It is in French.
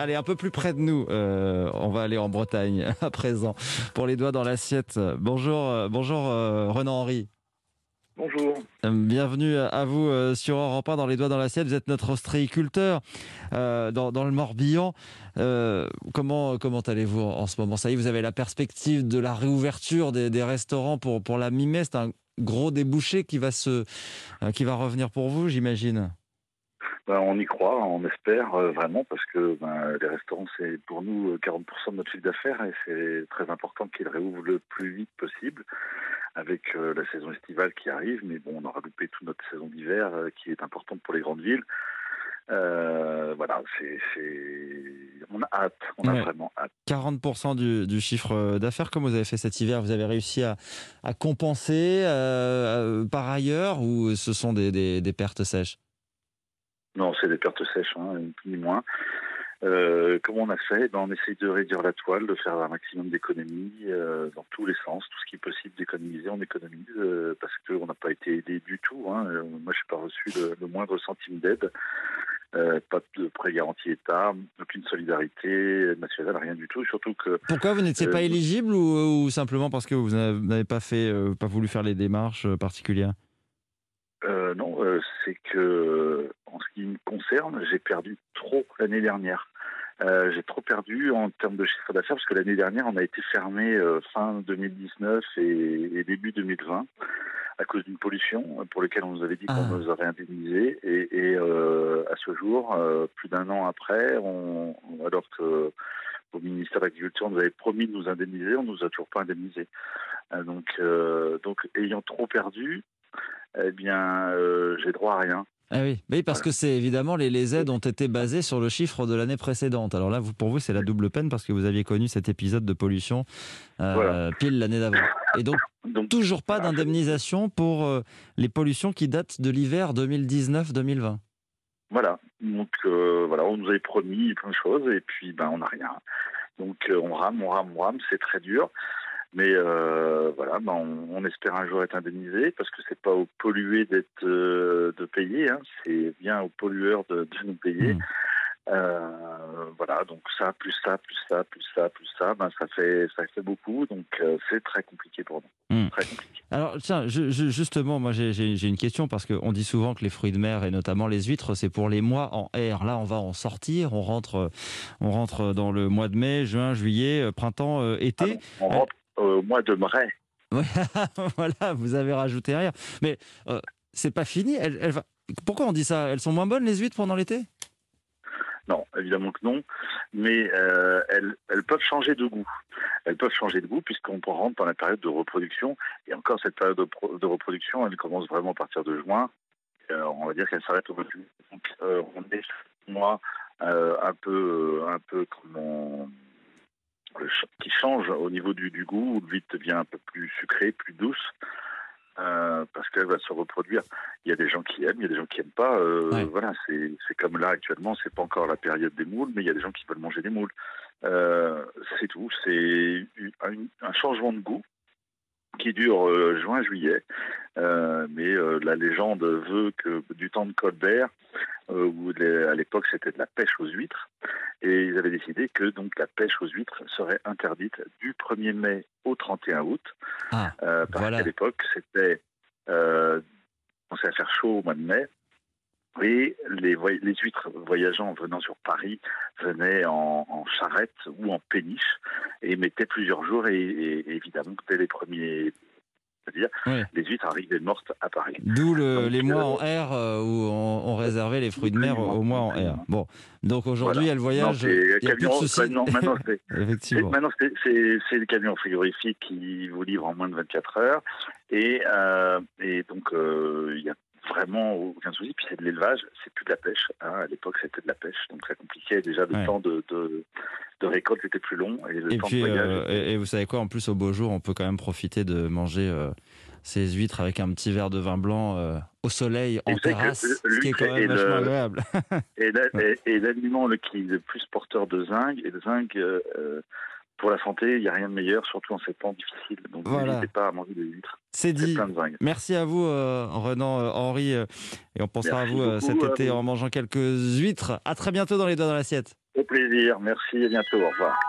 Allez, un peu plus près de nous. Euh, on va aller en Bretagne à présent pour les doigts dans l'assiette. Bonjour, euh, bonjour Renan Henry. Bonjour. Bienvenue à vous sur Europe 1 dans les doigts dans l'assiette. Vous êtes notre ostréiculteur dans, le Morbihan. comment comment allez-vous en ce moment? Ça y est, vous avez la perspective de la réouverture des, restaurants pour, pour la mi-mai. C'est un gros débouché qui va, se, qui va revenir pour vous, j'imagine. Ben, on y croit, on espère euh, vraiment, parce que ben, les restaurants, c'est pour nous 40% euh, de notre chiffre d'affaires et c'est très important qu'ils réouvrent le plus vite possible avec euh, la saison estivale qui arrive. Mais bon, on aura loupé toute notre saison d'hiver qui est importante pour les grandes villes. voilà, c'est, on a hâte, on a vraiment hâte. 40% du, chiffre d'affaires, comme vous avez fait cet hiver, vous avez réussi à, compenser par ailleurs ou ce sont des pertes sèches? Non, c'est des pertes sèches, hein, ni moins. Euh, comment on a fait? Ben, On essaye de réduire la toile, de faire un maximum d'économies euh, dans tous les sens. Tout ce qui est possible d'économiser, on économise euh, parce qu'on n'a pas été aidé du tout. Hein. moi, je n'ai pas reçu le, moindre centime d'aide. pas de prêt garanti État, aucune solidarité nationale, rien du tout. Surtout que. Pourquoi vous n'étiez pas éligible ou, ou, simplement parce que vous n'avez pas fait, pas voulu faire les démarches particulières? Non, c'est que en ce qui me concerne, j'ai perdu trop l'année dernière. Euh, j'ai trop perdu en termes de chiffre d'affaires parce que l'année dernière, on a été fermé euh, fin 2019 et, début 2020 à cause d'une pollution pour laquelle on nous avait dit qu'on ah. nous aurait indemnisé. Et, euh, à ce jour, plus d'un an après, on, alors que au ministère de l'Agriculture, on nous avait promis de nous indemniser, on nous a toujours pas indemnisé. donc, donc, ayant trop perdu, eh bien, j'ai droit à rien. Ah oui. oui, parce que c'est évidemment les, les, aides ont été basées sur le chiffre de l'année précédente. Alors là, vous, pour vous, c'est la double peine parce que vous aviez connu cet épisode de pollution euh, pile l'année d'avant. Et donc, toujours pas d'indemnisation pour euh, les pollutions qui datent de l'hiver 2019-2020. Voilà. Donc euh, voilà, on nous avait promis plein de choses et puis ben on n'a rien. Donc on rame, on rame, on rame, c'est très dur. Mais euh, voilà, ben on, espère un jour être indemnisé parce que c'est pas aux pollués d'être euh, de payer, hein, c'est bien aux pollueurs de, de nous payer. Hmm. Euh, voilà, donc ça, plus ça, plus ça, plus ça, plus ça, ben ça fait ça fait beaucoup, donc euh, c'est très compliqué pour nous. Hmm. Très compliqué. Alors tiens, je, justement, moi j'ai une question parce qu'on dit souvent que les fruits de mer et notamment les huîtres, c'est pour les mois en air. Là, on va en sortir, on rentre, on rentre dans le mois de mai, juin, juillet, printemps, été. Ah on rentre au mois de mai. voilà, vous avez rajouté rien. Mais euh, c'est pas fini. Elle, va... Pourquoi on dit ça? Elles sont moins bonnes les huîtres pendant l'été? Non, évidemment que non. Mais euh, elles, elles, peuvent changer de goût. Elles peuvent changer de goût puisqu'on rentre dans la période de reproduction. Et encore, cette période de, reproduction, elle commence vraiment à partir de juin. Euh, on va dire qu'elle s'arrête au mois de Donc, on est, moi, un peu, un peu comment qui change au niveau du, du goût, le vide devient un peu plus sucré, plus douce. Euh, parce qu'elle va se reproduire. Il y a des gens qui aiment, il y a des gens qui n'aiment pas. Euh, voilà, c'est comme là actuellement, c'est pas encore la période des moules, mais il y a des gens qui veulent manger des moules. Euh, c'est tout. C'est un, un, changement de goût qui dure juin-juillet. mais la légende veut que du temps de Colbert, où à l'époque c'était de la pêche aux huîtres, et ils avaient décidé que donc la pêche aux huîtres serait interdite du 1er mai au 31 août. Ah, euh, parce qu'à l'époque, c'était euh, on s'est à faire chaud au mois de mai. Et les, les huîtres voyageant venant sur Paris venaient en, charrette ou en péniche et mettaient plusieurs jours. Et, et évidemment, dès les premiers c'est-à-dire les huîtres arrivaient mortes à Paris. D'où les mois en R euh, où on, réservait les fruits de mer au mois en R. Bon, donc aujourd'hui, elle voyage. Il a plus de soucis. Non, maintenant, maintenant c'est, le camion frigorifique qui vous livre en moins de 24 heures. Et, euh, et donc, euh, il y a vraiment aucun souci. Puis c'est de l'élevage, c'est plus de la pêche. Hein. À l'époque, c'était de la pêche, donc ça compliquait. Déjà, le temps de, de, récolte était plus long. Et, le temps puis, de voyage... et, vous savez quoi, en plus, au beau jour, on peut quand même profiter de manger ces huîtres avec un petit verre de vin blanc euh, au soleil, en terrasse, ce qui est quand même vachement agréable. et l'aliment qui est le plus porteur de zinc, et le zinc euh, pour la santé, il n'y a rien de meilleur, surtout en ces temps difficiles. Donc n'hésitez pas à manger des huîtres. C'est dit. Merci à vous, euh, Renan, euh, Henri, euh, et on pensera à vous cet été en mangeant quelques huîtres. À très bientôt dans les doigts dans l'assiette. Au plaisir, merci, à bientôt, au revoir.